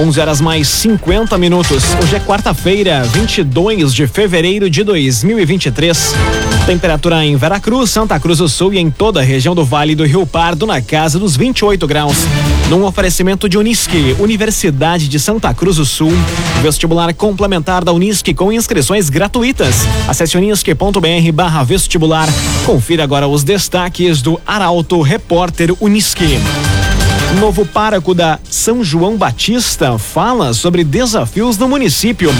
11 horas mais 50 minutos. Hoje é quarta-feira, 22 de fevereiro de 2023. Temperatura em Veracruz, Santa Cruz do Sul e em toda a região do Vale do Rio Pardo na casa dos 28 graus. Num oferecimento de Unisque, Universidade de Santa Cruz do Sul. Vestibular complementar da Unisque com inscrições gratuitas. Acesse unisque.br barra vestibular. Confira agora os destaques do Arauto Repórter Unisque. Novo pároco da São João Batista fala sobre desafios no município.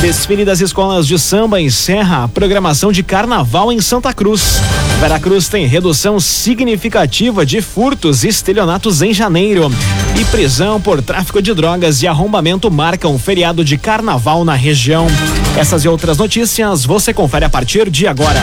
Desfile das escolas de samba encerra a programação de carnaval em Santa Cruz. Veracruz tem redução significativa de furtos e estelionatos em janeiro. E prisão por tráfico de drogas e arrombamento marcam um feriado de carnaval na região. Essas e outras notícias você confere a partir de agora.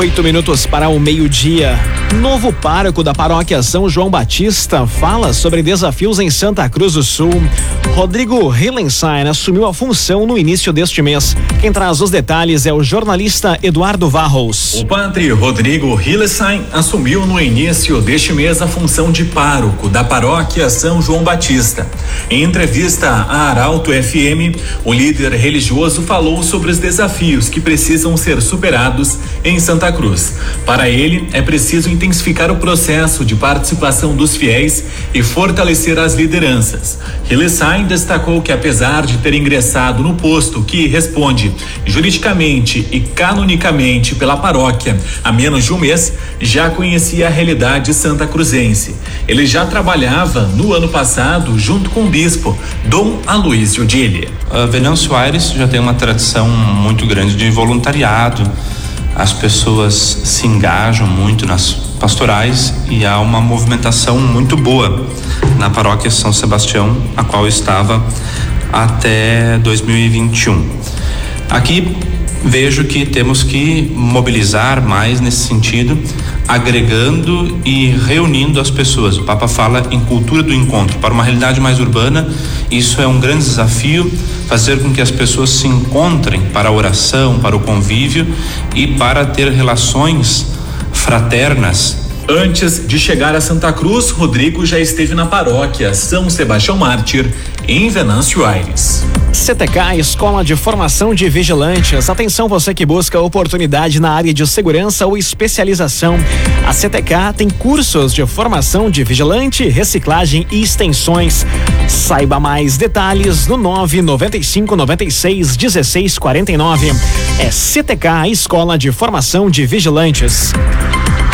Oito minutos para o meio-dia. Novo pároco da paróquia São João Batista fala sobre desafios em Santa Cruz do Sul. Rodrigo Hillenstein assumiu a função no início deste mês. Quem traz os detalhes é o jornalista Eduardo Varros. O padre Rodrigo Hillenstein assumiu no início deste mês a função de pároco da paróquia São João Batista. Em entrevista à Arauto FM, o líder religioso falou sobre os desafios que precisam ser superados em Santa Cruz. Para ele, é preciso intensificar o processo de participação dos fiéis e fortalecer as lideranças. Hillesheim destacou que, apesar de ter ingressado no posto que responde juridicamente e canonicamente pela paróquia há menos de um mês, já conhecia a realidade santa cruzense. Ele já trabalhava no ano passado junto com o bispo Dom Aloysio Dille. Uh, Venâncio Aires já tem uma tradição muito grande de voluntariado as pessoas se engajam muito nas pastorais e há uma movimentação muito boa na paróquia São Sebastião, a qual estava até 2021. Aqui vejo que temos que mobilizar mais nesse sentido, agregando e reunindo as pessoas. O Papa fala em cultura do encontro. Para uma realidade mais urbana, isso é um grande desafio, fazer com que as pessoas se encontrem para a oração, para o convívio e para ter relações fraternas Antes de chegar a Santa Cruz, Rodrigo já esteve na paróquia São Sebastião Mártir, em Venâncio Aires. CTK, Escola de Formação de Vigilantes. Atenção você que busca oportunidade na área de segurança ou especialização. A CTK tem cursos de formação de vigilante, reciclagem e extensões. Saiba mais detalhes no 995 96 16 49. É CTK, Escola de Formação de Vigilantes.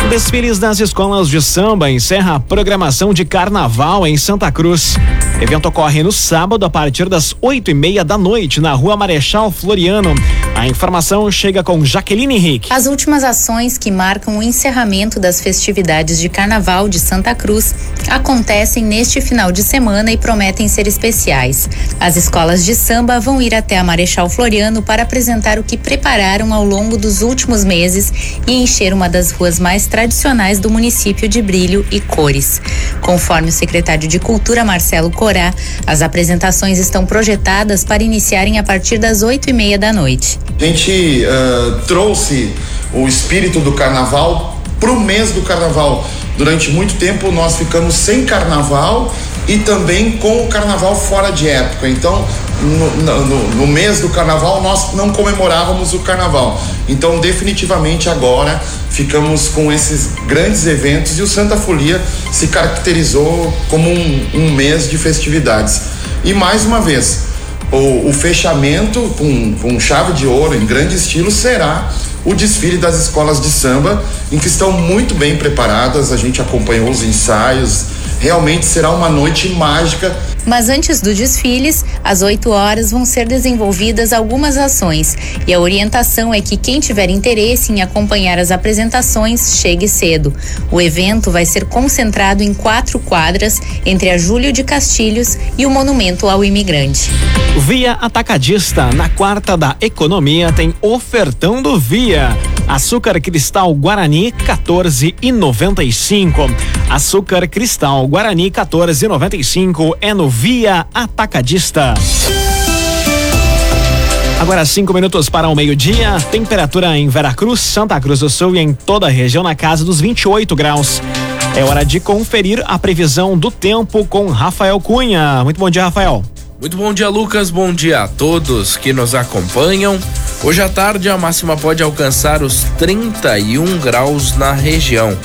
Desfiles das escolas de samba encerra a programação de carnaval em Santa Cruz. O evento ocorre no sábado a partir das oito e meia da noite na Rua Marechal Floriano. A informação chega com Jaqueline Henrique. As últimas ações que marcam o encerramento das festividades de Carnaval de Santa Cruz acontecem neste final de semana e prometem ser especiais. As escolas de samba vão ir até a Marechal Floriano para apresentar o que prepararam ao longo dos últimos meses e encher uma das ruas mais tradicionais do município de brilho e cores. Conforme o secretário de Cultura Marcelo As apresentações estão projetadas para iniciarem a partir das oito e meia da noite. A gente uh, trouxe o espírito do carnaval para o mês do carnaval. Durante muito tempo nós ficamos sem carnaval e também com o carnaval fora de época. Então, no, no, no, mês do carnaval, nós não comemorávamos o carnaval. Então, definitivamente agora ficamos com esses grandes eventos e o Santa Folia se caracterizou como um, um mês de festividades. E mais uma vez, o, o fechamento com, com chave de ouro em grande estilo será o desfile das escolas de samba, em que estão muito bem preparadas. A gente acompanhou os ensaios realmente será uma noite mágica. Mas antes do desfiles, às 8 horas vão ser desenvolvidas algumas ações e a orientação é que quem tiver interesse em acompanhar as apresentações chegue cedo. O evento vai ser concentrado em quatro quadras entre a Júlio de Castilhos e o Monumento ao Imigrante. Via Atacadista, na quarta da economia, tem ofertão do Via. Açúcar cristal Guarani 14,95. Açúcar cristal Guarani 14,95 é no Via Atacadista. Agora cinco minutos para o meio-dia. Temperatura em Veracruz, Santa Cruz do Sul e em toda a região na casa dos 28 graus. É hora de conferir a previsão do tempo com Rafael Cunha. Muito bom dia, Rafael. Muito bom dia, Lucas. Bom dia a todos que nos acompanham. Hoje à tarde a máxima pode alcançar os 31 graus na região.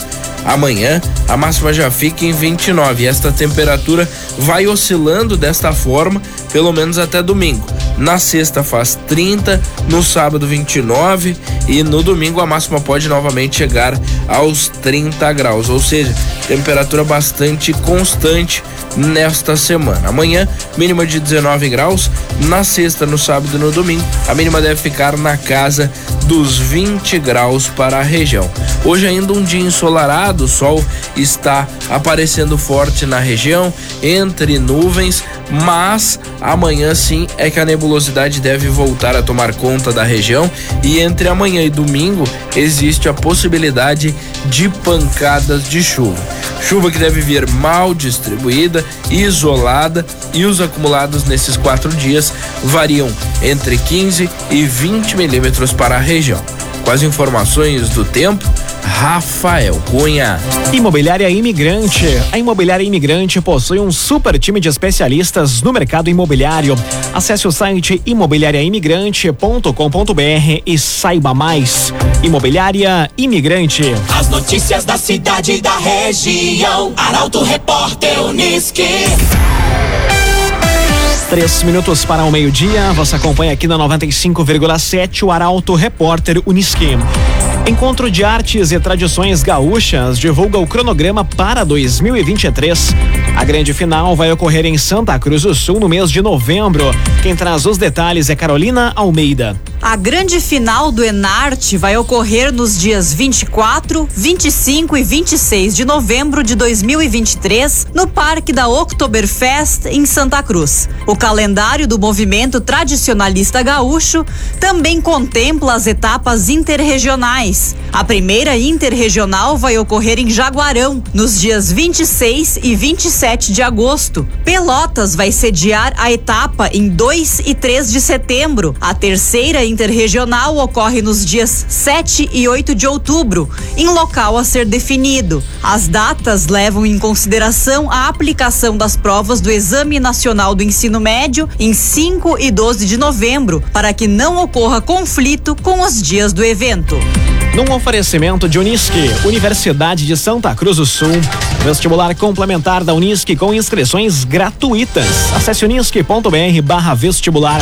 Amanhã a máxima já fica em 29 e esta temperatura vai oscilando desta forma pelo menos até domingo. Na sexta faz 30, no sábado 29 e no domingo a máxima pode novamente chegar aos 30 graus, ou seja, temperatura bastante constante nesta semana. Amanhã, mínima de 19 graus, na sexta, no sábado e no domingo, a mínima deve ficar na casa dos 20 graus para a região. Hoje ainda um dia ensolarado, o sol está aparecendo forte na região, entre nuvens, mas amanhã sim é que a nebulosidade deve voltar a tomar conta da região e entre amanhã e domingo existe a possibilidade de pancadas de chuva. Chuva que deve vir mal distribuída, isolada e os acumulados nesses quatro dias variam entre 15 e 20 milímetros para a região. Com as informações do tempo, Rafael Cunha. Imobiliária Imigrante. A Imobiliária Imigrante possui um super time de especialistas no mercado imobiliário. Acesse o site imobiliariaimigrante.com.br e saiba mais. Imobiliária Imigrante. As notícias da cidade e da região. Arauto Repórter Uniski. Três minutos para o meio-dia. Você acompanha aqui na 95,7 o Arauto Repórter Uniski. Encontro de Artes e Tradições Gaúchas divulga o cronograma para 2023. A grande final vai ocorrer em Santa Cruz do Sul no mês de novembro. Quem traz os detalhes é Carolina Almeida. A grande final do Enarte vai ocorrer nos dias 24, 25 e 26 de novembro de 2023 no Parque da Oktoberfest em Santa Cruz. O calendário do movimento tradicionalista gaúcho também contempla as etapas interregionais. A primeira interregional vai ocorrer em Jaguarão nos dias 26 e 27 de agosto. Pelotas vai sediar a etapa em 2 e 3 de setembro. A terceira interregional ocorre nos dias 7 e 8 de outubro, em local a ser definido. As datas levam em consideração a aplicação das provas do Exame Nacional do Ensino Médio em 5 e 12 de novembro, para que não ocorra conflito com os dias do evento. Num oferecimento de Unisque, Universidade de Santa Cruz do Sul, vestibular complementar da Unisque com inscrições gratuitas. Acesse unisque.br barra vestibular.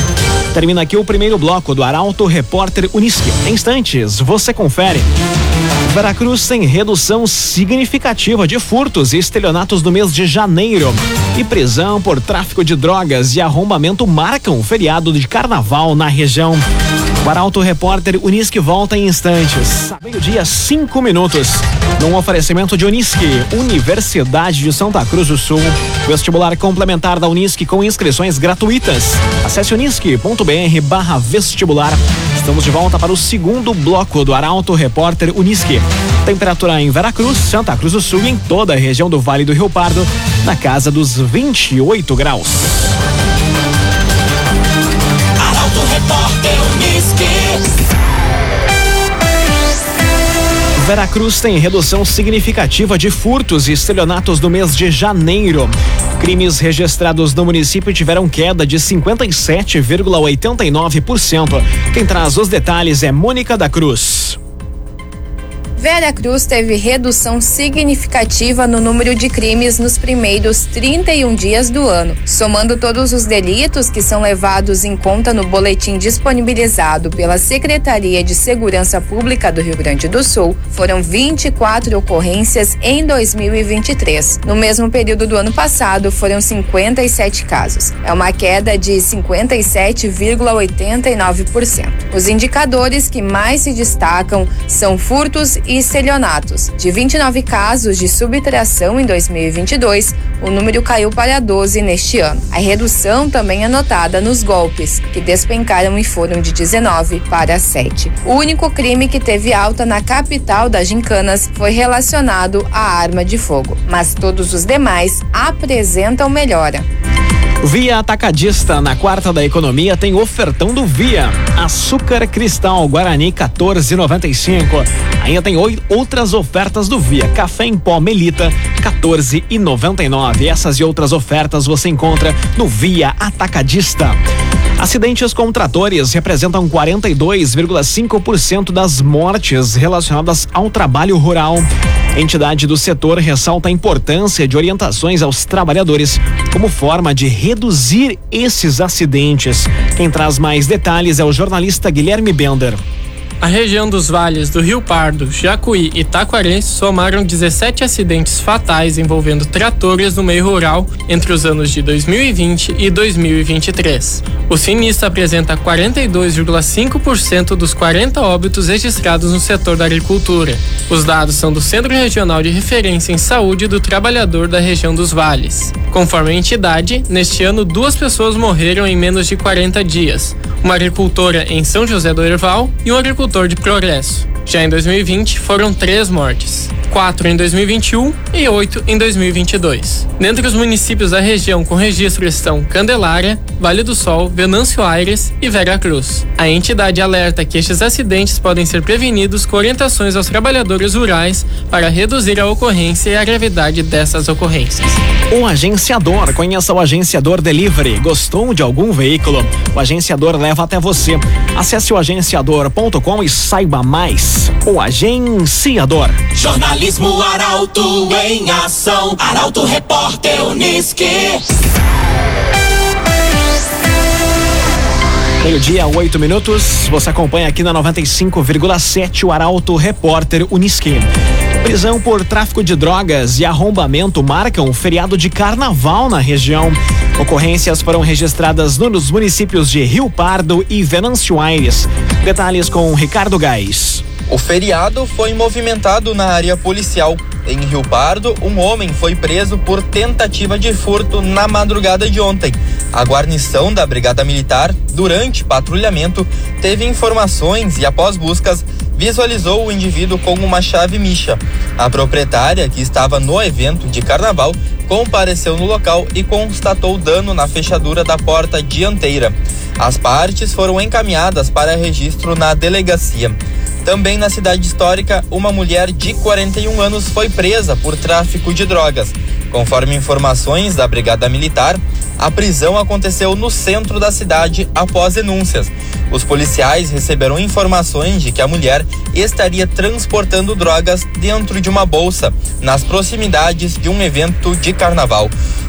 Termina aqui o primeiro bloco do Arauto Repórter Unisque. Em instantes, você confere. Veracruz tem redução significativa de furtos e estelionatos no mês de janeiro. E prisão por tráfico de drogas e arrombamento marcam o feriado de carnaval na região. Arauto Repórter Unisque volta em instantes. Meio-dia, cinco minutos. Num oferecimento de Unisque, Universidade de Santa Cruz do Sul. Vestibular complementar da Unisque com inscrições gratuitas. Acesse unisque.br barra vestibular. Estamos de volta para o segundo bloco do Arauto Repórter Unisque. Temperatura em Veracruz, Santa Cruz do Sul e em toda a região do Vale do Rio Pardo, na casa dos 28 graus. Veracruz tem redução significativa de furtos e estelionatos no mês de janeiro. Crimes registrados no município tiveram queda de 57,89%. Quem traz os detalhes é Mônica da Cruz. Vera Cruz teve redução significativa no número de crimes nos primeiros 31 dias do ano. Somando todos os delitos que são levados em conta no boletim disponibilizado pela Secretaria de Segurança Pública do Rio Grande do Sul, foram 24 ocorrências em 2023. No mesmo período do ano passado, foram 57 casos. É uma queda de 57,89%. Os indicadores que mais se destacam são furtos e estelionatos. De 29 casos de subtração em 2022, o número caiu para 12 neste ano. A redução também é notada nos golpes, que despencaram e foram de 19 para 7. O único crime que teve alta na capital das gincanas foi relacionado à arma de fogo, mas todos os demais apresentam melhora. Via Atacadista, na quarta da economia, tem ofertão do Via. Açúcar cristal Guarani 14,95. Ainda tem outras ofertas do Via. Café em pó Melita 14,99. Essas e outras ofertas você encontra no Via Atacadista. Acidentes com tratores representam 42,5% das mortes relacionadas ao trabalho rural. Entidade do setor ressalta a importância de orientações aos trabalhadores como forma de reduzir esses acidentes. Quem traz mais detalhes é o jornalista Guilherme Bender. A região dos vales do Rio Pardo, Jacuí e Taquarense somaram 17 acidentes fatais envolvendo tratores no meio rural entre os anos de 2020 e 2023. O sinistro apresenta 42,5% dos 40 óbitos registrados no setor da agricultura. Os dados são do Centro Regional de Referência em Saúde do Trabalhador da região dos vales. Conforme a entidade, neste ano duas pessoas morreram em menos de 40 dias, uma agricultora em São José do Herval e um agricultor de Progresso. Já em 2020, foram três mortes. quatro em 2021 e oito em 2022. Dentre os municípios da região com registro estão Candelária, Vale do Sol, Venâncio Aires e Vera Cruz. A entidade alerta que estes acidentes podem ser prevenidos com orientações aos trabalhadores rurais para reduzir a ocorrência e a gravidade dessas ocorrências. O agenciador, conheça o agenciador Delivery. Gostou de algum veículo? O agenciador leva até você. Acesse o agenciador.com e saiba mais. O agenciador. Jornalismo Arauto em ação. Arauto Repórter Uniski. Meio-dia, oito minutos. Você acompanha aqui na 95,7 o Arauto Repórter Uniski. Prisão por tráfico de drogas e arrombamento marcam o feriado de carnaval na região. Ocorrências foram registradas nos municípios de Rio Pardo e Venâncio Aires. Detalhes com Ricardo Gás. O feriado foi movimentado na área policial. Em Rio Pardo, um homem foi preso por tentativa de furto na madrugada de ontem. A guarnição da Brigada Militar, durante patrulhamento, teve informações e, após buscas, visualizou o indivíduo com uma chave micha. A proprietária, que estava no evento de carnaval, compareceu no local e constatou dano na fechadura da porta dianteira. As partes foram encaminhadas para registro na delegacia. Também na cidade histórica, uma mulher de 41 anos foi presa por tráfico de drogas. Conforme informações da Brigada Militar, a prisão aconteceu no centro da cidade após denúncias. Os policiais receberam informações de que a mulher estaria transportando drogas dentro de uma bolsa nas proximidades de um evento de carnaval.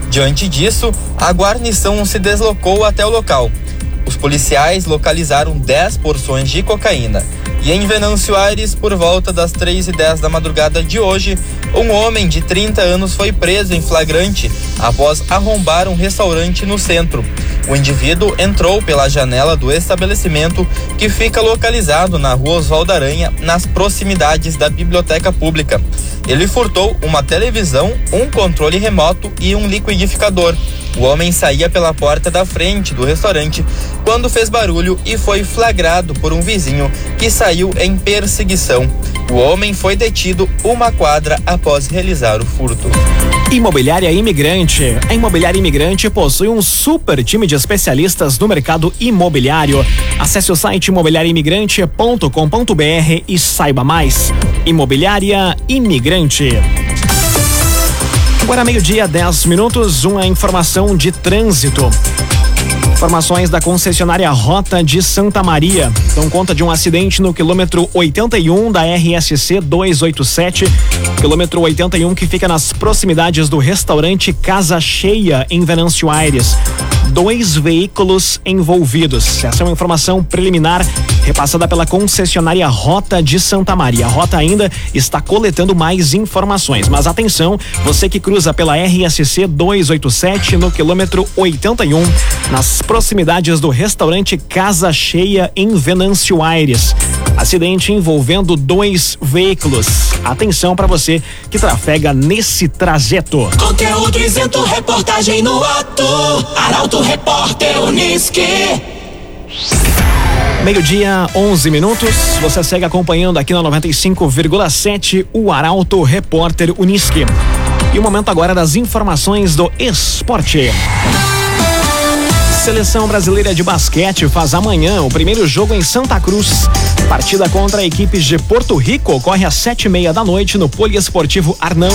Diante disso, a guarnição se deslocou até o local. Os policiais localizaram 10 porções de cocaína. E em Venâncio Aires, por volta das 3 e 10 da madrugada de hoje, um homem de 30 anos foi preso em flagrante após arrombar um restaurante no centro. O indivíduo entrou pela janela do estabelecimento, que fica localizado na rua Oswaldo Aranha, nas proximidades da biblioteca pública. Ele furtou uma televisão, um controle remoto e um liquidificador. O homem saía pela porta da frente do restaurante quando fez barulho e foi flagrado por um vizinho que saiu em perseguição. O homem foi detido uma quadra após realizar o furto. Imobiliária Imigrante. A Imobiliária Imigrante possui um super time de especialistas no mercado imobiliário. Acesse o site imobiliariaimigrante.com.br e saiba mais. Imobiliária Imigrante. Agora meio-dia, 10 minutos, uma informação de trânsito. Informações da concessionária Rota de Santa Maria. Dão conta de um acidente no quilômetro 81 da RSC 287. Quilômetro 81 que fica nas proximidades do restaurante Casa Cheia, em Venâncio Aires dois veículos envolvidos. Essa é uma informação preliminar repassada pela concessionária Rota de Santa Maria. A Rota ainda está coletando mais informações, mas atenção, você que cruza pela RSC 287 no quilômetro 81, nas proximidades do restaurante Casa Cheia em Venâncio Aires. Acidente envolvendo dois veículos. Atenção para você que trafega nesse trajeto. Conteúdo isento, reportagem no ato. Arauto Repórter Uniski. Meio-dia, 11 minutos. Você segue acompanhando aqui na 95,7 o Arauto Repórter Uniski. E o momento agora das informações do esporte. Seleção brasileira de basquete faz amanhã o primeiro jogo em Santa Cruz. Partida contra a equipe de Porto Rico ocorre às sete e meia da noite no Poliesportivo Arnão.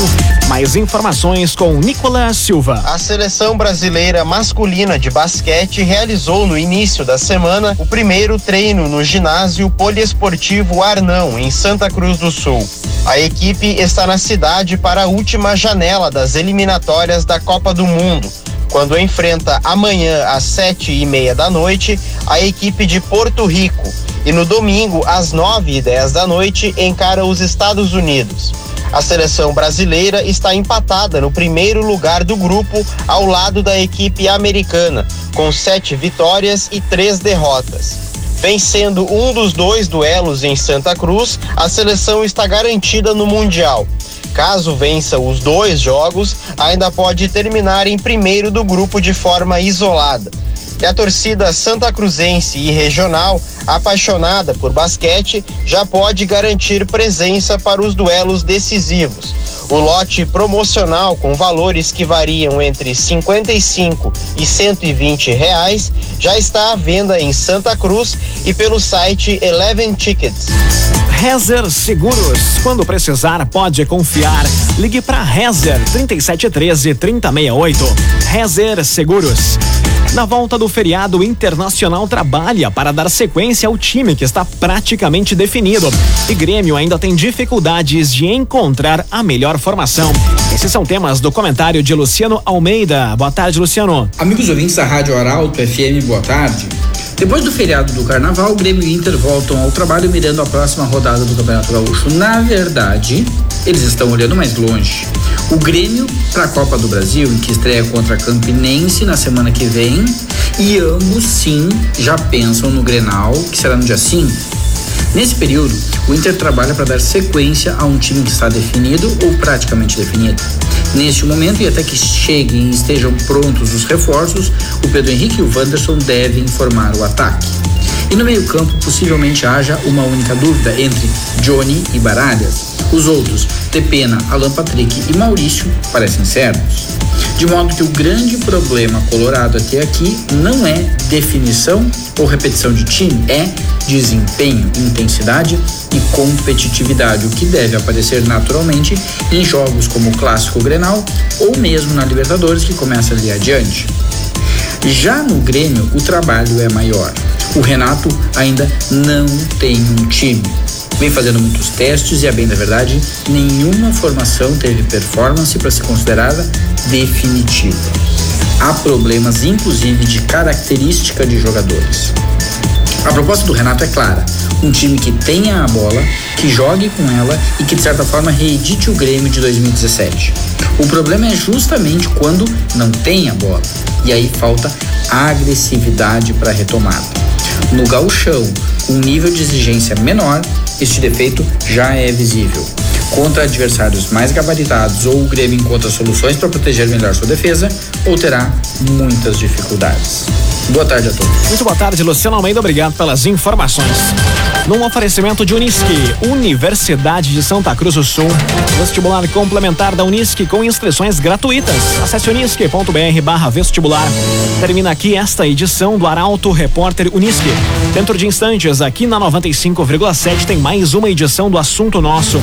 Mais informações com Nicolas Silva. A seleção brasileira masculina de basquete realizou no início da semana o primeiro treino no ginásio Poliesportivo Arnão, em Santa Cruz do Sul. A equipe está na cidade para a última janela das eliminatórias da Copa do Mundo quando enfrenta amanhã às sete e meia da noite a equipe de Porto Rico e no domingo às nove e dez da noite encara os Estados Unidos. A seleção brasileira está empatada no primeiro lugar do grupo ao lado da equipe americana, com sete vitórias e três derrotas. Vencendo um dos dois duelos em Santa Cruz, a seleção está garantida no Mundial Caso vença os dois jogos, ainda pode terminar em primeiro do grupo de forma isolada. E a torcida santa cruzense e regional, apaixonada por basquete, já pode garantir presença para os duelos decisivos. O lote promocional com valores que variam entre 55 e 120 reais já está à venda em Santa Cruz e pelo site Eleven Tickets. Rezer Seguros. Quando precisar, pode confiar. Ligue para Rezer 3713 3068. Rezer Seguros. Na volta do feriado, o Internacional trabalha para dar sequência ao time que está praticamente definido. E Grêmio ainda tem dificuldades de encontrar a melhor formação. Esses são temas do comentário de Luciano Almeida. Boa tarde, Luciano. Amigos ouvintes da Rádio Arauto FM, boa tarde. Depois do feriado do Carnaval, o Grêmio e Inter voltam ao trabalho mirando a próxima rodada do Campeonato Gaúcho. Na verdade, eles estão olhando mais longe. O Grêmio para a Copa do Brasil, que estreia contra Campinense na semana que vem, e ambos sim já pensam no Grenal, que será no dia 5. Nesse período, o Inter trabalha para dar sequência a um time que está definido ou praticamente definido. Neste momento, e até que cheguem e estejam prontos os reforços, o Pedro Henrique e o Wanderson devem formar o ataque. E no meio-campo, possivelmente haja uma única dúvida entre Johnny e Baralhas. Os outros, Tepena, Alan Patrick e Maurício, parecem certos. De modo que o grande problema colorado até aqui não é definição ou repetição de time, é desempenho, intensidade e competitividade, o que deve aparecer naturalmente em jogos como o Clássico Grenal ou mesmo na Libertadores, que começa ali adiante. Já no Grêmio, o trabalho é maior. O Renato ainda não tem um time. Vem fazendo muitos testes e, a bem da verdade, nenhuma formação teve performance para ser considerada definitiva. Há problemas, inclusive, de característica de jogadores. A proposta do Renato é clara: um time que tenha a bola, que jogue com ela e que de certa forma reedite o Grêmio de 2017. O problema é justamente quando não tem a bola e aí falta agressividade para retomada. No gauchão, um nível de exigência menor, este defeito já é visível. Contra adversários mais gabaritados, ou o Grêmio encontra soluções para proteger melhor sua defesa, ou terá muitas dificuldades. Boa tarde a todos. Muito boa tarde, Luciano Almeida. Obrigado pelas informações. Num oferecimento de Unisque, Universidade de Santa Cruz do Sul. Vestibular complementar da Unisque com inscrições gratuitas. Acesse unisque.br barra vestibular. Termina aqui esta edição do Arauto Repórter Unisque. Dentro de instantes, aqui na 95,7 tem mais uma edição do Assunto Nosso.